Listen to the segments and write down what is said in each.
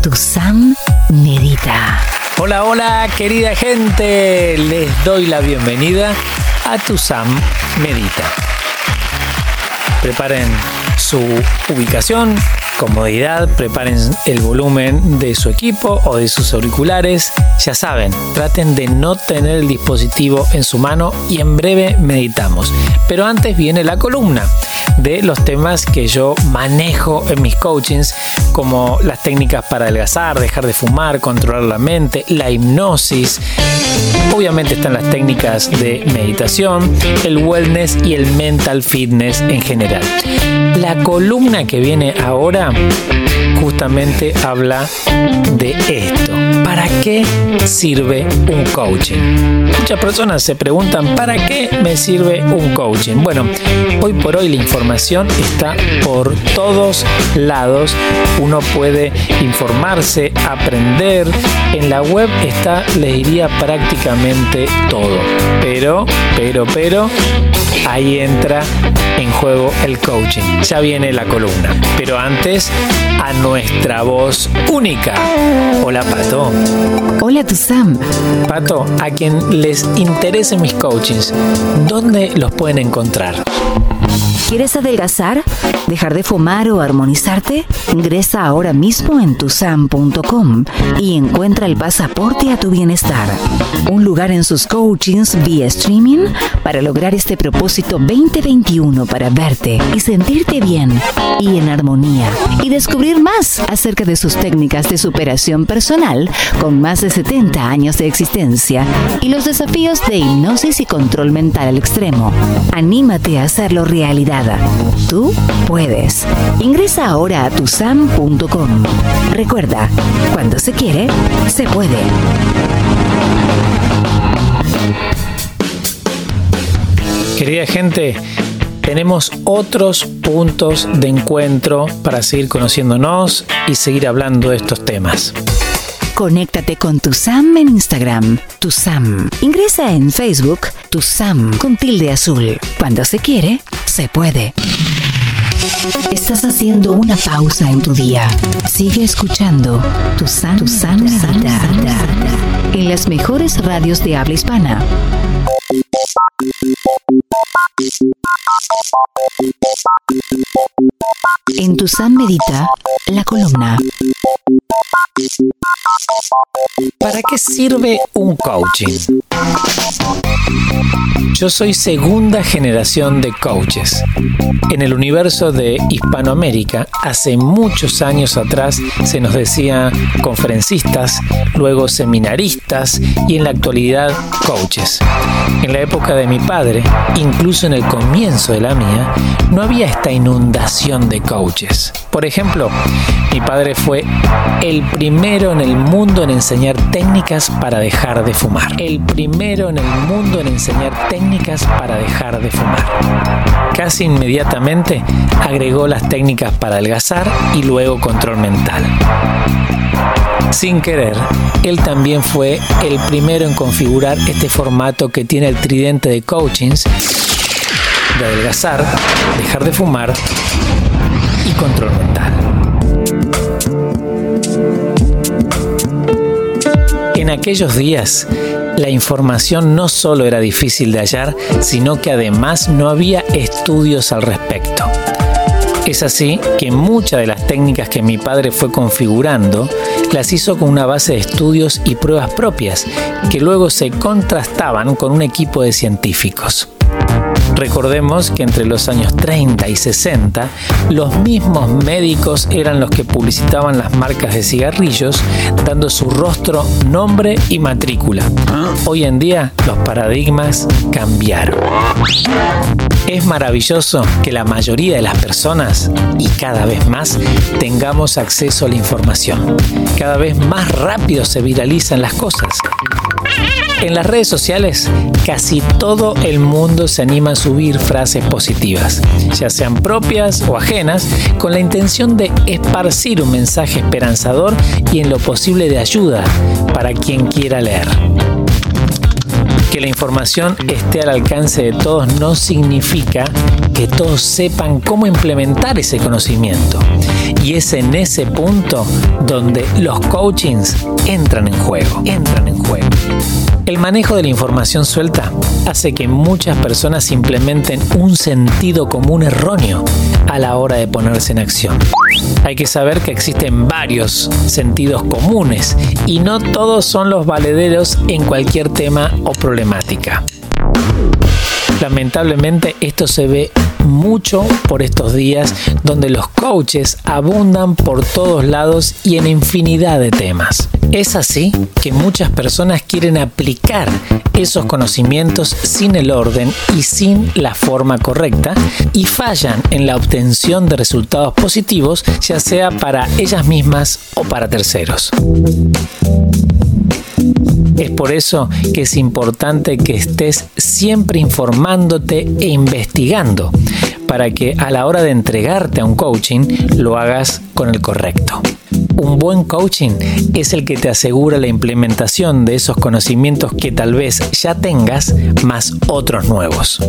Tu Sam Medita. Hola, hola, querida gente. Les doy la bienvenida a Tu Sam Medita. Preparen su ubicación, comodidad, preparen el volumen de su equipo o de sus auriculares. Ya saben, traten de no tener el dispositivo en su mano y en breve meditamos. Pero antes viene la columna de los temas que yo manejo en mis coachings, como las técnicas para adelgazar, dejar de fumar, controlar la mente, la hipnosis. Obviamente están las técnicas de meditación, el wellness y el mental fitness en general. La columna que viene ahora justamente habla de esto. ¿Para qué sirve un coaching? Muchas personas se preguntan, ¿para qué me sirve un coaching? Bueno, hoy por hoy la información está por todos lados. Uno puede informarse, aprender. En la web está, les diría, prácticamente todo. Pero, pero, pero, ahí entra en juego el coaching. Ya viene la columna. Pero antes, a nuestra voz única. Hola, Pato. Hola, tu Sam. Pato, a quien les interesen mis coachings, ¿dónde los pueden encontrar? ¿Quieres adelgazar? ¿Dejar de fumar o armonizarte? Ingresa ahora mismo en tusam.com y encuentra el pasaporte a tu bienestar. Un lugar en sus coachings vía streaming para lograr este propósito 2021 para verte y sentirte bien y en armonía y descubrir más acerca de sus técnicas de superación personal con más de 70 años de existencia y los desafíos de hipnosis y control mental al extremo. Anímate a hacerlo realidad. Tú puedes. Ingresa ahora a tusam.com. Recuerda, cuando se quiere, se puede. Querida gente, tenemos otros puntos de encuentro para seguir conociéndonos y seguir hablando de estos temas. Conéctate con tu Sam en Instagram, tu Sam. Ingresa en Facebook, tu Sam con tilde azul. Cuando se quiere, se puede. Estás haciendo una pausa en tu día. Sigue escuchando tu Sam, tu Medita, en las mejores radios de habla hispana. En tu Sam Medita, la columna. ¿Para qué sirve un coaching? Yo soy segunda generación de coaches. En el universo de Hispanoamérica, hace muchos años atrás se nos decía conferencistas, luego seminaristas y en la actualidad coaches. En la época de mi padre, incluso en el comienzo de la mía, no había esta inundación de coaches. Por ejemplo, mi padre fue el primero en el mundo en enseñar técnicas para dejar de fumar. El primero en el mundo en enseñar técnicas para dejar de fumar. Casi inmediatamente agregó las técnicas para adelgazar y luego control mental. Sin querer, él también fue el primero en configurar este formato que tiene el tridente de coachings de adelgazar, dejar de fumar y control mental. Aquellos días, la información no solo era difícil de hallar, sino que además no había estudios al respecto. Es así que muchas de las técnicas que mi padre fue configurando las hizo con una base de estudios y pruebas propias, que luego se contrastaban con un equipo de científicos. Recordemos que entre los años 30 y 60, los mismos médicos eran los que publicitaban las marcas de cigarrillos, dando su rostro, nombre y matrícula. Hoy en día, los paradigmas cambiaron. Es maravilloso que la mayoría de las personas, y cada vez más, tengamos acceso a la información. Cada vez más rápido se viralizan las cosas. En las redes sociales, casi todo el mundo se anima a subir frases positivas, ya sean propias o ajenas, con la intención de esparcir un mensaje esperanzador y en lo posible de ayuda para quien quiera leer. Que la información esté al alcance de todos no significa que todos sepan cómo implementar ese conocimiento. Y es en ese punto donde los coachings entran en juego, entran en juego. El manejo de la información suelta hace que muchas personas implementen un sentido común erróneo a la hora de ponerse en acción. Hay que saber que existen varios sentidos comunes y no todos son los valederos en cualquier tema o problemática. Lamentablemente esto se ve mucho por estos días donde los coaches abundan por todos lados y en infinidad de temas. Es así que muchas personas quieren aplicar esos conocimientos sin el orden y sin la forma correcta y fallan en la obtención de resultados positivos, ya sea para ellas mismas o para terceros. Es por eso que es importante que estés siempre informándote e investigando para que a la hora de entregarte a un coaching lo hagas con el correcto. Un buen coaching es el que te asegura la implementación de esos conocimientos que tal vez ya tengas, más otros nuevos.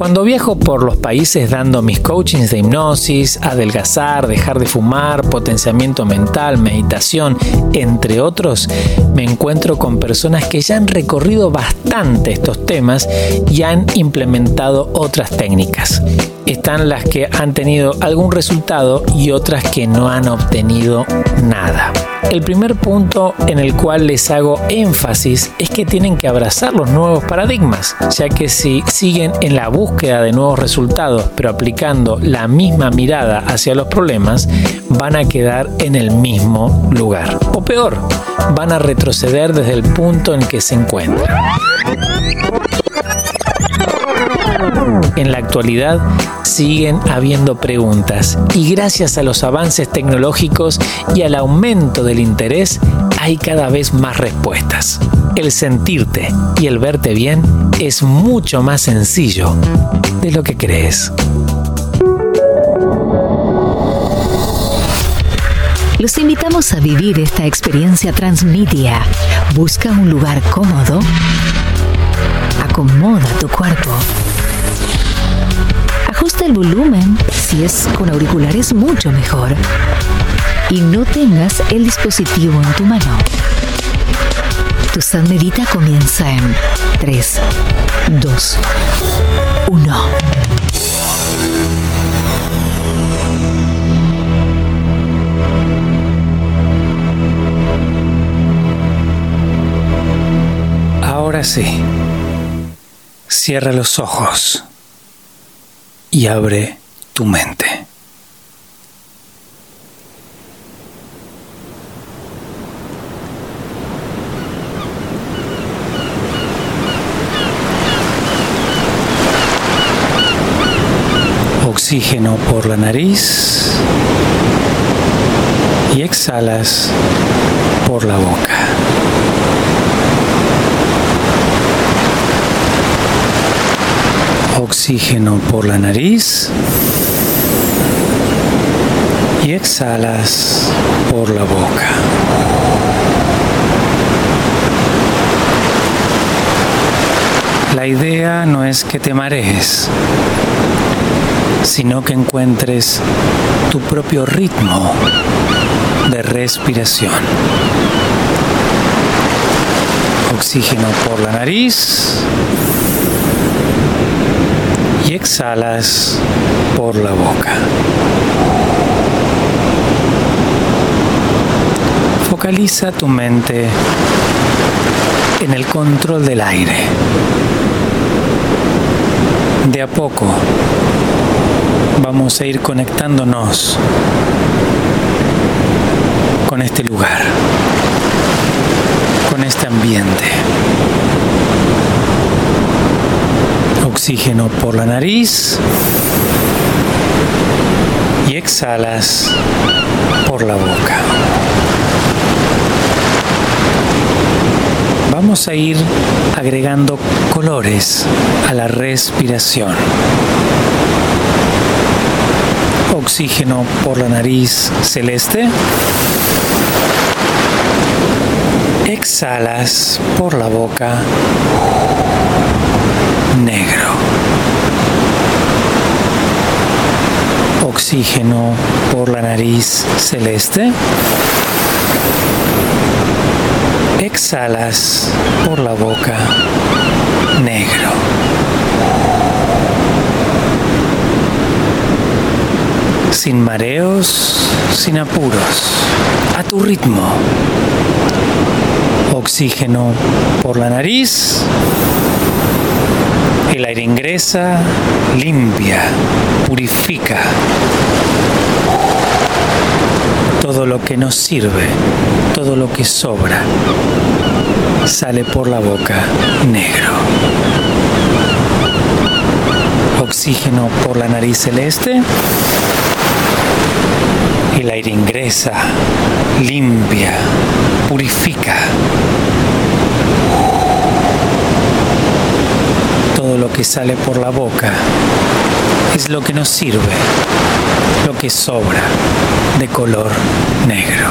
Cuando viajo por los países dando mis coachings de hipnosis, adelgazar, dejar de fumar, potenciamiento mental, meditación, entre otros, me encuentro con personas que ya han recorrido bastante estos temas y han implementado otras técnicas. Están las que han tenido algún resultado y otras que no han obtenido nada. El primer punto en el cual les hago énfasis es que tienen que abrazar los nuevos paradigmas, ya que si siguen en la búsqueda de nuevos resultados pero aplicando la misma mirada hacia los problemas, van a quedar en el mismo lugar. O peor, van a retroceder desde el punto en que se encuentran. En la actualidad siguen habiendo preguntas y gracias a los avances tecnológicos y al aumento del interés hay cada vez más respuestas. El sentirte y el verte bien es mucho más sencillo de lo que crees. Los invitamos a vivir esta experiencia transmedia. Busca un lugar cómodo. Acomoda tu cuerpo El volumen, si es con auriculares mucho mejor. Y no tengas el dispositivo en tu mano. Tu San Medita comienza en 3, 2, 1. Ahora sí. Cierra los ojos y abre tu mente. Oxígeno por la nariz y exhalas por la boca. Oxígeno por la nariz y exhalas por la boca. La idea no es que te marees, sino que encuentres tu propio ritmo de respiración. Oxígeno por la nariz exhalas por la boca. Focaliza tu mente en el control del aire. De a poco vamos a ir conectándonos con este lugar, con este ambiente. Oxígeno por la nariz y exhalas por la boca. Vamos a ir agregando colores a la respiración. Oxígeno por la nariz celeste. Exhalas por la boca negro. Oxígeno por la nariz celeste. Exhalas por la boca negro. Sin mareos, sin apuros, a tu ritmo. Oxígeno por la nariz. El aire ingresa, limpia, purifica todo lo que nos sirve, todo lo que sobra, sale por la boca negro. Oxígeno por la nariz celeste. El aire ingresa, limpia, purifica. Lo que sale por la boca es lo que nos sirve, lo que sobra de color negro.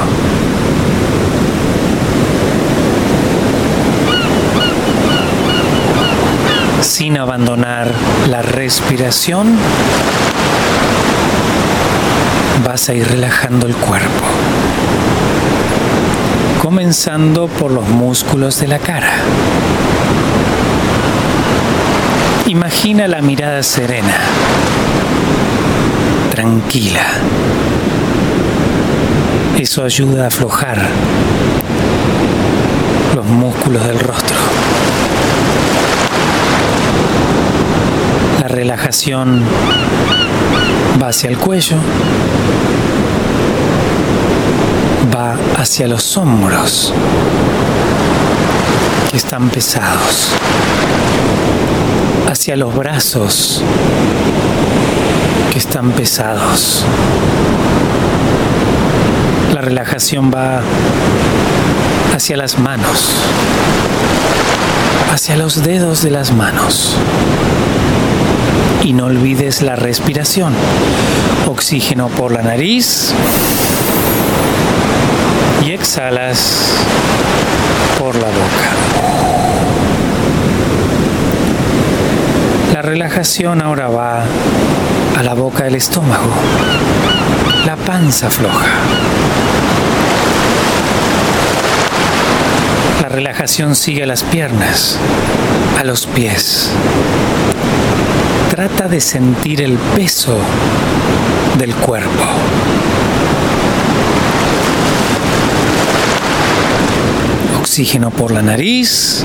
Sin abandonar la respiración, vas a ir relajando el cuerpo, comenzando por los músculos de la cara. Imagina la mirada serena, tranquila. Eso ayuda a aflojar los músculos del rostro. La relajación va hacia el cuello, va hacia los hombros que están pesados hacia los brazos que están pesados. La relajación va hacia las manos, hacia los dedos de las manos. Y no olvides la respiración. Oxígeno por la nariz y exhalas por la boca. La relajación ahora va a la boca del estómago, la panza floja. La relajación sigue a las piernas, a los pies. Trata de sentir el peso del cuerpo. Oxígeno por la nariz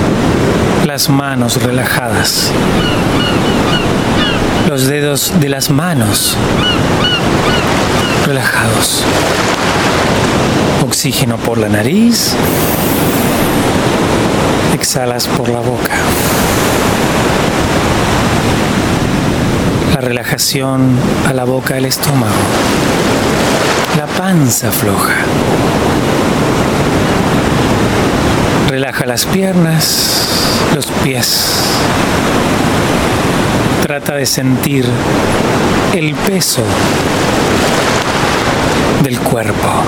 las manos relajadas, los dedos de las manos relajados, oxígeno por la nariz, exhalas por la boca. La relajación a la boca del estómago, la panza floja. Relaja las piernas, los pies. Trata de sentir el peso del cuerpo.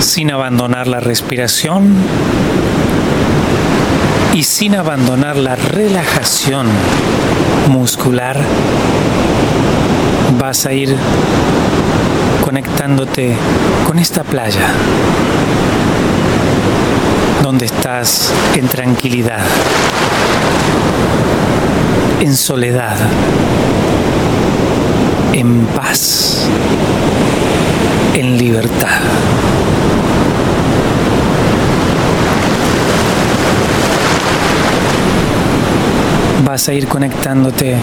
Sin abandonar la respiración y sin abandonar la relajación muscular, vas a ir conectándote con esta playa donde estás en tranquilidad, en soledad, en paz, en libertad. Vas a ir conectándote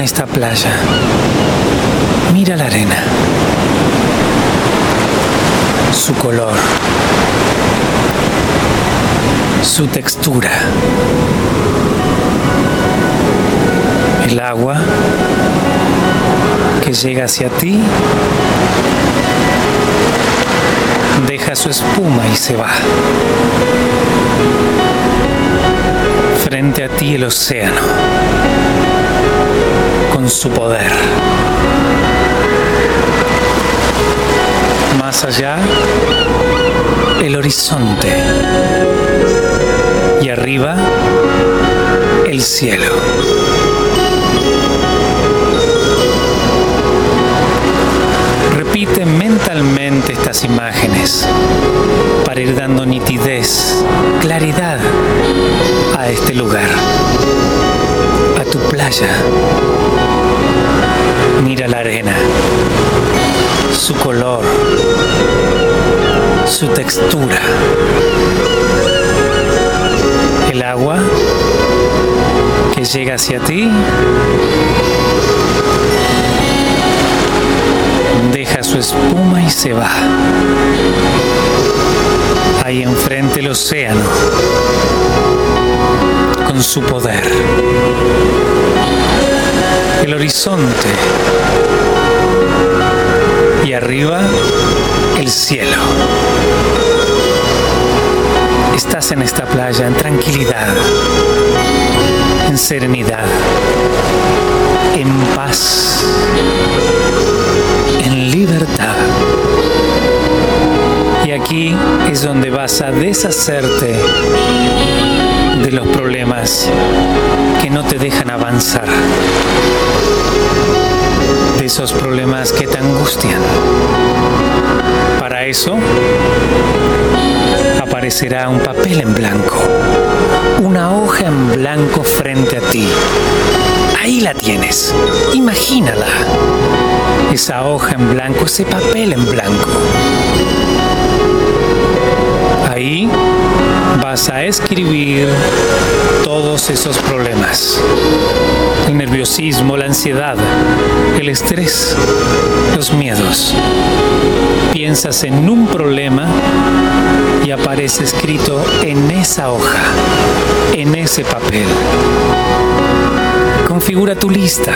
esta playa. Mira la arena, su color, su textura. El agua que llega hacia ti deja su espuma y se va. Frente a ti el océano, su poder. Más allá, el horizonte. Y arriba, el cielo. Repite mentalmente estas imágenes para ir dando nitidez, claridad a este lugar, tu playa. Mira la arena, su color, su textura. El agua que llega hacia ti deja su espuma y se va. Ahí enfrente el océano, con su poder. El horizonte. Y arriba el cielo. Estás en esta playa en tranquilidad, en serenidad, en paz en libertad. Y aquí es donde vas a deshacerte de los problemas que no te dejan avanzar, de esos problemas que te angustian. Para eso aparecerá un papel en blanco, una hoja en blanco frente a ti. Ahí la tienes, imagínala esa hoja en blanco, ese papel en blanco. Ahí vas a escribir todos esos problemas. El nerviosismo, la ansiedad, el estrés, los miedos. Piensas en un problema y aparece escrito en esa hoja, en ese papel. Configura tu lista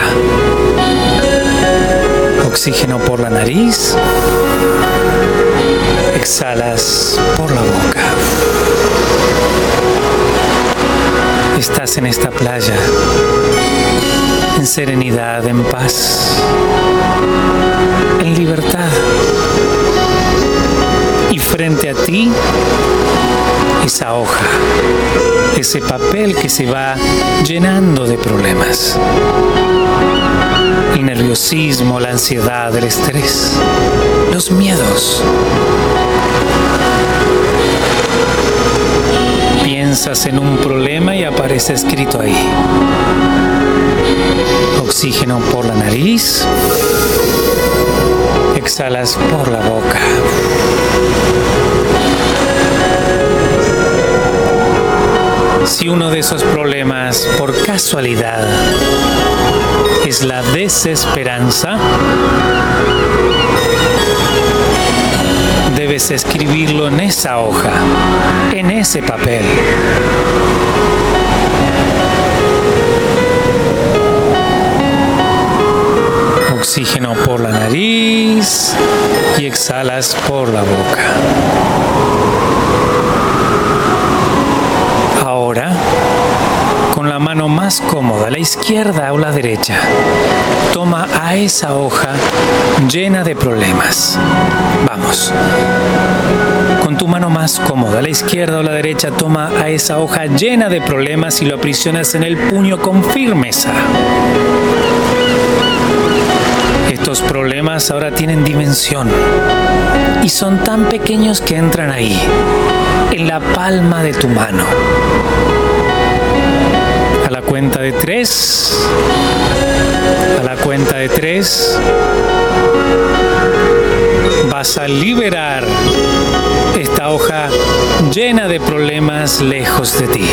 oxígeno por la nariz, exhalas por la boca. Estás en esta playa, en serenidad, en paz, en libertad. Y frente a ti, esa hoja, ese papel que se va llenando de problemas el nerviosismo, la ansiedad, el estrés, los miedos. Piensas en un problema y aparece escrito ahí. Oxígeno por la nariz, exhalas por la boca. Si uno de esos problemas por casualidad es la desesperanza, debes escribirlo en esa hoja, en ese papel. Oxígeno por la nariz y exhalas por la boca. Ahora con la mano más cómoda, la izquierda o la derecha. Toma a esa hoja llena de problemas. Vamos. Con tu mano más cómoda, la izquierda o la derecha, toma a esa hoja llena de problemas y lo aprisionas en el puño con firmeza. Estos problemas ahora tienen dimensión y son tan pequeños que entran ahí, en la palma de tu mano la cuenta de tres. A la cuenta de tres. Vas a liberar esta hoja llena de problemas lejos de ti.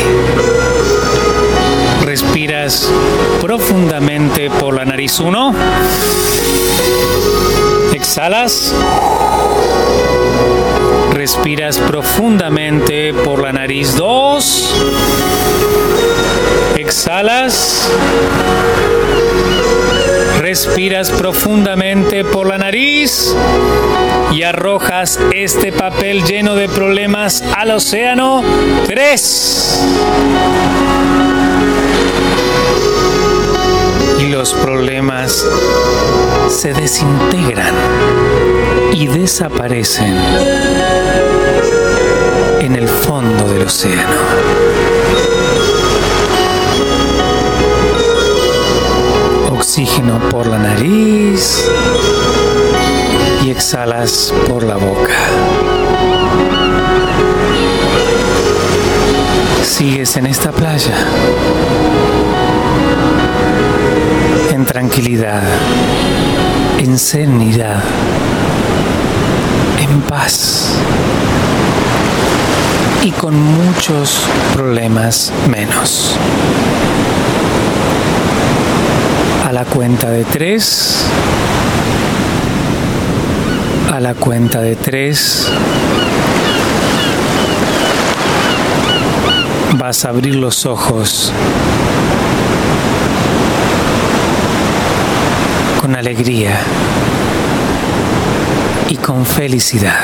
Respiras profundamente por la nariz. Uno. Exhalas Respiras profundamente por la nariz. Dos. Exhalas. Respiras profundamente por la nariz y arrojas este papel lleno de problemas al océano. Tres. Y los problemas se desintegran y desaparecen en el fondo del océano. Oxígeno por la nariz y exhalas por la boca. Sigues en esta playa en tranquilidad, en serenidad, en paz y con muchos problemas menos. Cuenta de tres, a la cuenta de tres, vas a abrir los ojos con alegría y con felicidad.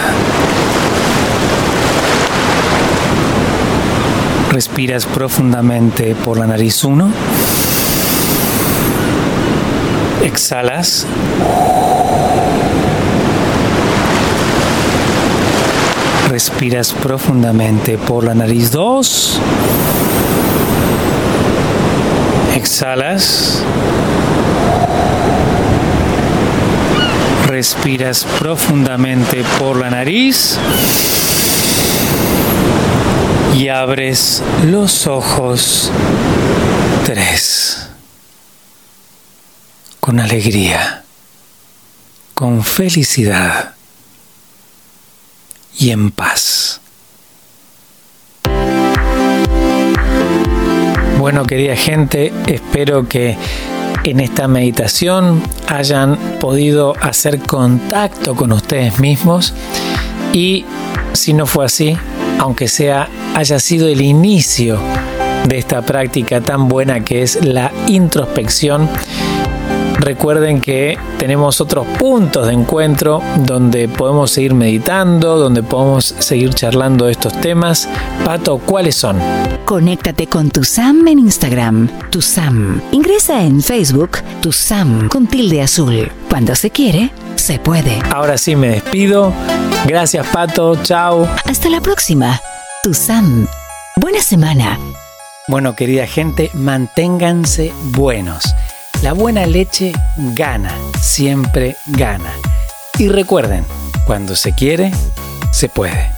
Respiras profundamente por la nariz 1. Exhalas. Respiras profundamente por la nariz 2. Exhalas. Respiras profundamente por la nariz y abres los ojos. Tres. Con alegría, con felicidad y en paz. Bueno, querida gente, espero que en esta meditación hayan podido hacer contacto con ustedes mismos y si no fue así, aunque sea haya sido el inicio de esta práctica tan buena que es la introspección, Recuerden que tenemos otros puntos de encuentro donde podemos seguir meditando, donde podemos seguir charlando de estos temas. Pato, ¿cuáles son? Conéctate con tu Sam en Instagram, tu Sam. Ingresa en Facebook, tu Sam con tilde azul. Cuando se quiere, se puede. Ahora sí me despido. Gracias, Pato. Chao. Hasta la próxima. Tu Sam. Buena semana. Bueno, querida gente, manténganse buenos. La buena leche gana, siempre gana. Y recuerden, cuando se quiere, se puede.